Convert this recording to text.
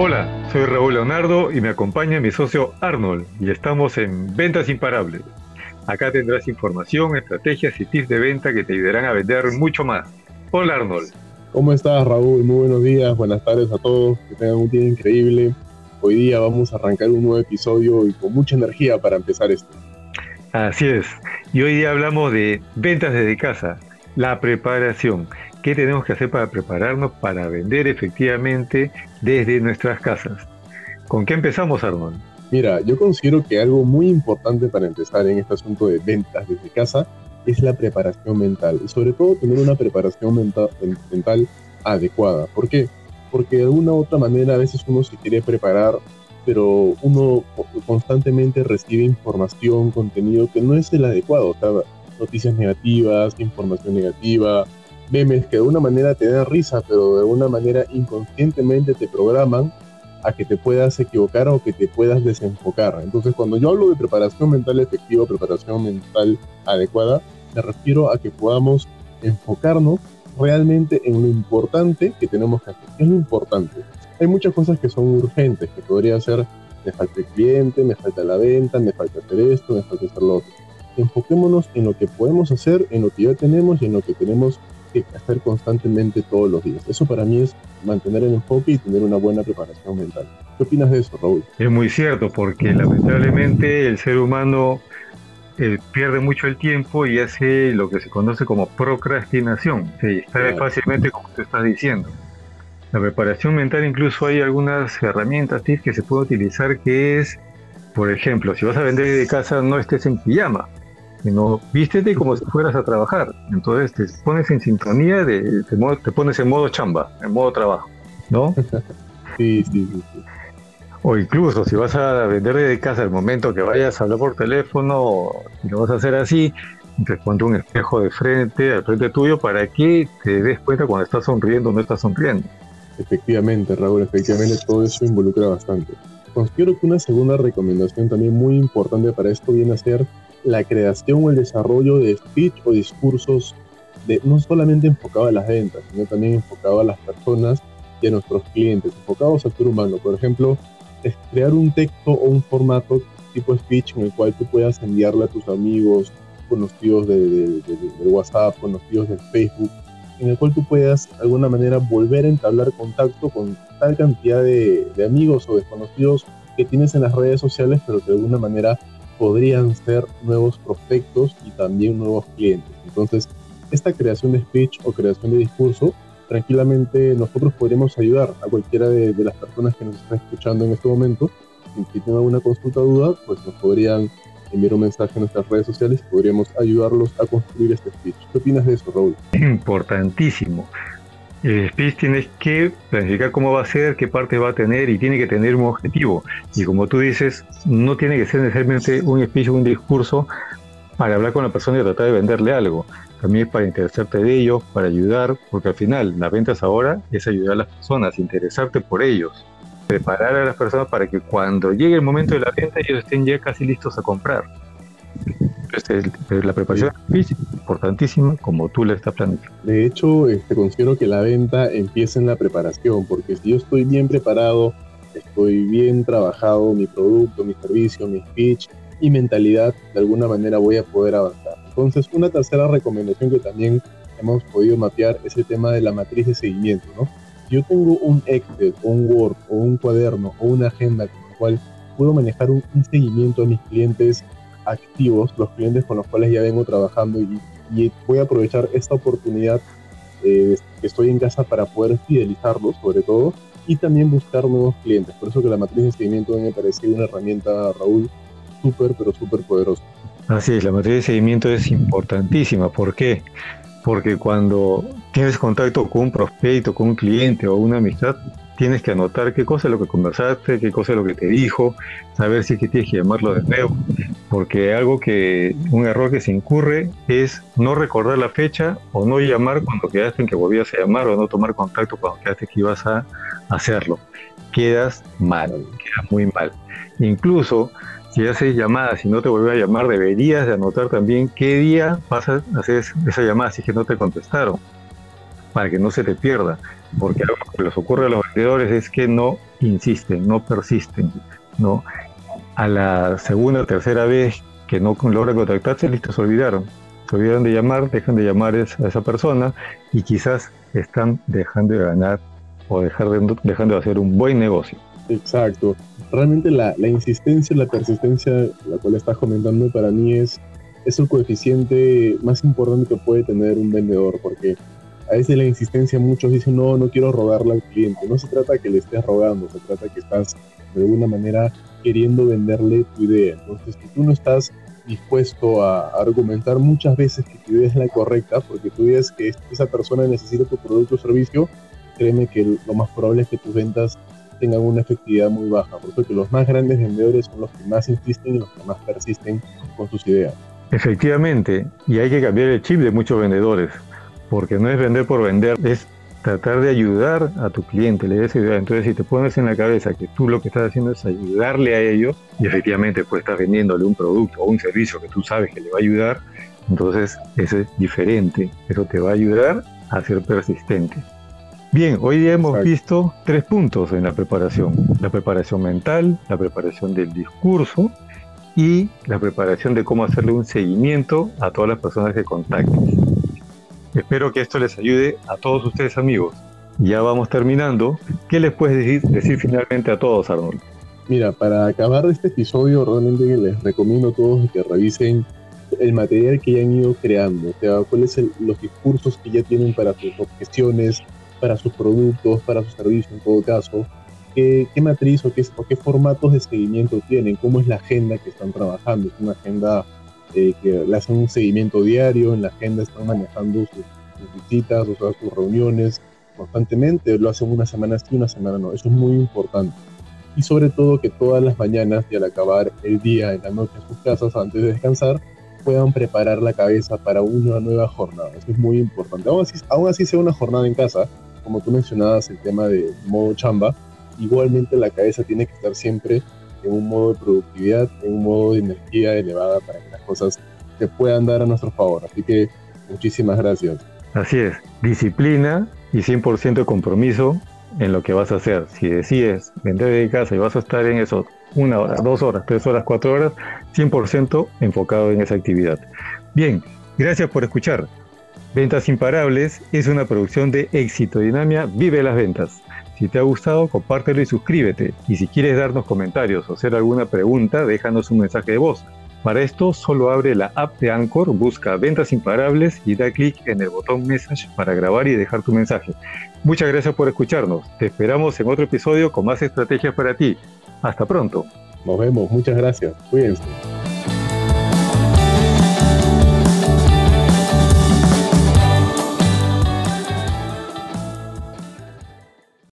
Hola, soy Raúl Leonardo y me acompaña mi socio Arnold y estamos en Ventas Imparables. Acá tendrás información, estrategias y tips de venta que te ayudarán a vender mucho más. Hola Arnold. ¿Cómo estás Raúl? Muy buenos días, buenas tardes a todos, que tengan un día increíble. Hoy día vamos a arrancar un nuevo episodio y con mucha energía para empezar esto. Así es, y hoy día hablamos de ventas desde casa, la preparación. ¿Qué tenemos que hacer para prepararnos para vender efectivamente desde nuestras casas? ¿Con qué empezamos, Arnold? Mira, yo considero que algo muy importante para empezar en este asunto de ventas desde casa es la preparación mental y sobre todo tener una preparación mental, mental adecuada. ¿Por qué? Porque de alguna u otra manera a veces uno se quiere preparar, pero uno constantemente recibe información, contenido que no es el adecuado. O sea, noticias negativas, información negativa, memes que de una manera te dan risa, pero de alguna manera inconscientemente te programan a que te puedas equivocar o que te puedas desenfocar. Entonces, cuando yo hablo de preparación mental efectiva, preparación mental adecuada, me refiero a que podamos enfocarnos realmente en lo importante que tenemos que hacer. ¿Qué es lo importante? Hay muchas cosas que son urgentes, que podría ser, me falta el cliente, me falta la venta, me falta hacer esto, me falta hacer lo otro. Enfoquémonos en lo que podemos hacer, en lo que ya tenemos y en lo que tenemos que hacer constantemente todos los días. Eso para mí es mantener el enfoque y tener una buena preparación mental. ¿Qué opinas de eso, Raúl? Es muy cierto, porque lamentablemente el ser humano eh, pierde mucho el tiempo y hace lo que se conoce como procrastinación. Se distrae fácilmente, como tú estás diciendo. La preparación mental, incluso hay algunas herramientas, tips que se puede utilizar, que es, por ejemplo, si vas a vender de casa, no estés en pijama sino vístete como si fueras a trabajar. Entonces te pones en sintonía, de, te, pones en modo chamba, en modo trabajo, ¿no? sí, sí, sí, O incluso si vas a vender de casa el momento que vayas a hablar por teléfono, y lo vas a hacer así, te ponte un espejo de frente, al frente tuyo, para que te des cuenta cuando estás sonriendo o no estás sonriendo. Efectivamente, Raúl, efectivamente todo eso involucra bastante. Considero que una segunda recomendación también muy importante para esto viene a ser la creación o el desarrollo de speech o discursos de, no solamente enfocado a las ventas, sino también enfocado a las personas y a nuestros clientes, enfocados al ser humano. Por ejemplo, es crear un texto o un formato tipo speech en el cual tú puedas enviarle a tus amigos, conocidos de, de, de, WhatsApp, conocidos de Facebook, en el cual tú puedas de alguna manera volver a entablar contacto con tal cantidad de, amigos o desconocidos que tienes en las redes sociales, pero de alguna manera podrían ser nuevos prospectos y también nuevos clientes. Entonces, esta creación de speech o creación de discurso, tranquilamente nosotros podríamos ayudar a cualquiera de, las personas que nos están escuchando en este momento. Si tienen alguna consulta o duda, pues nos podrían enviar un mensaje en nuestras redes sociales y podríamos ayudarlos a construir este speech. ¿Qué opinas de eso, Raúl? Importantísimo. El speech tienes que planificar cómo va a ser, qué parte va a tener y tiene que tener un objetivo. Y como tú dices, no tiene que ser necesariamente un speech o un discurso para hablar con la persona y tratar de venderle algo. También es para interesarte de ellos, para ayudar, porque al final las ventas ahora es ayudar a las personas, interesarte por ellos, preparar a las personas para que cuando llegue el momento de la venta ellos estén ya casi listos a comprar. Este, la preparación es importantísima como tú le estás planificando. De hecho, este, considero que la venta empieza en la preparación, porque si yo estoy bien preparado, estoy bien trabajado mi producto, mi servicio, mi speech y mentalidad, de alguna manera voy a poder avanzar. Entonces, una tercera recomendación que también hemos podido mapear es el tema de la matriz de seguimiento, ¿no? Si yo tengo un Excel, o un Word, o un cuaderno, o una agenda con la cual puedo manejar un, un seguimiento a mis clientes activos, los clientes con los cuales ya vengo trabajando y, voy a aprovechar esta oportunidad eh, que estoy en casa para poder fidelizarlos sobre todo y también buscar nuevos clientes. Por eso que la matriz de seguimiento me parece una herramienta, Raúl, súper, pero súper poderosa. Así es, la matriz de seguimiento es importantísima. ¿Por qué? Porque cuando tienes contacto con un prospecto, con un cliente o una amistad, tienes que anotar qué cosa es lo que conversaste, qué cosa es lo que te dijo, saber si es que tienes que llamarlo de nuevo, porque algo que, un error que se incurre es no recordar la fecha o no llamar cuando quedaste en que volvías a llamar o no tomar contacto cuando quedaste que ibas a hacerlo. Quedas mal, quedas muy mal. Incluso si haces llamadas y no te vuelve a llamar, deberías de anotar también qué día vas a hacer esa llamada si es que no te contestaron para que no se te pierda, porque lo que les ocurre a los vendedores es que no insisten, no persisten, ¿no? A la segunda o tercera vez que no logran contactarse, listo, se olvidaron. Se olvidaron de llamar, dejan de llamar a esa persona y quizás están dejando de ganar o dejar de, dejando de hacer un buen negocio. Exacto. Realmente la, la insistencia, la persistencia, la cual estás comentando para mí es, es el coeficiente más importante que puede tener un vendedor, porque a veces la insistencia muchos dicen, no, no quiero rogarle al cliente. No se trata que le estés rogando, se trata que estás de alguna manera queriendo venderle tu idea. Entonces, si tú no estás dispuesto a argumentar muchas veces que tu idea es la correcta, porque tú ves que esa persona necesita tu producto o servicio, créeme que lo más probable es que tus ventas tengan una efectividad muy baja. Por eso que los más grandes vendedores son los que más insisten y los que más persisten con sus ideas. Efectivamente, y hay que cambiar el chip de muchos vendedores porque no es vender por vender, es tratar de ayudar a tu cliente, le des idea. Entonces, si te pones en la cabeza que tú lo que estás haciendo es ayudarle a ellos, y efectivamente pues estás vendiéndole un producto o un servicio que tú sabes que le va a ayudar, entonces eso es diferente. Eso te va a ayudar a ser persistente. Bien, hoy día hemos visto tres puntos en la preparación. La preparación mental, la preparación del discurso y la preparación de cómo hacerle un seguimiento a todas las personas que contactes. Espero que esto les ayude a todos ustedes amigos. Ya vamos terminando. ¿Qué les puedes decir, decir finalmente a todos, Arnold? Mira, para acabar este episodio, realmente les recomiendo a todos que revisen el material que ya han ido creando, o sea, cuáles son los discursos que ya tienen para sus objeciones, para sus productos, para sus servicios en todo caso, qué, qué matriz o qué, o qué formatos de seguimiento tienen, cómo es la agenda que están trabajando, es una agenda eh, que le hacen un seguimiento diario, en la agenda están manejando sus, visitas, o sea, sus reuniones constantemente, lo hacen una semana sí, una semana no, eso es muy importante. Y sobre todo que todas las mañanas y al acabar el día, en la noche en sus casas, antes de descansar, puedan preparar la cabeza para una nueva jornada. Eso es muy importante. Aún así, aún así sea una jornada en casa, como tú mencionabas el tema de modo chamba, igualmente la cabeza tiene que estar siempre en un modo de productividad, en un modo de energía elevada para que las cosas se puedan dar a nuestro favor. Así que muchísimas gracias. Así es, disciplina y 100% de compromiso en lo que vas a hacer. Si decides vender de casa y vas a estar en eso una hora, dos horas, tres horas, cuatro horas, 100% enfocado en esa actividad. Bien, gracias por escuchar. Ventas Imparables es una producción de Éxito Dinamia Vive las Ventas. Si te ha gustado, compártelo y suscríbete. Y si quieres darnos comentarios o hacer alguna pregunta, déjanos un mensaje de voz. Para esto, solo abre la app de Anchor, busca Ventas Imparables y da clic en el botón Message para grabar y dejar tu mensaje. Muchas gracias por escucharnos. Te esperamos en otro episodio con más estrategias para ti. Hasta pronto. Nos vemos. Muchas gracias. Cuídense.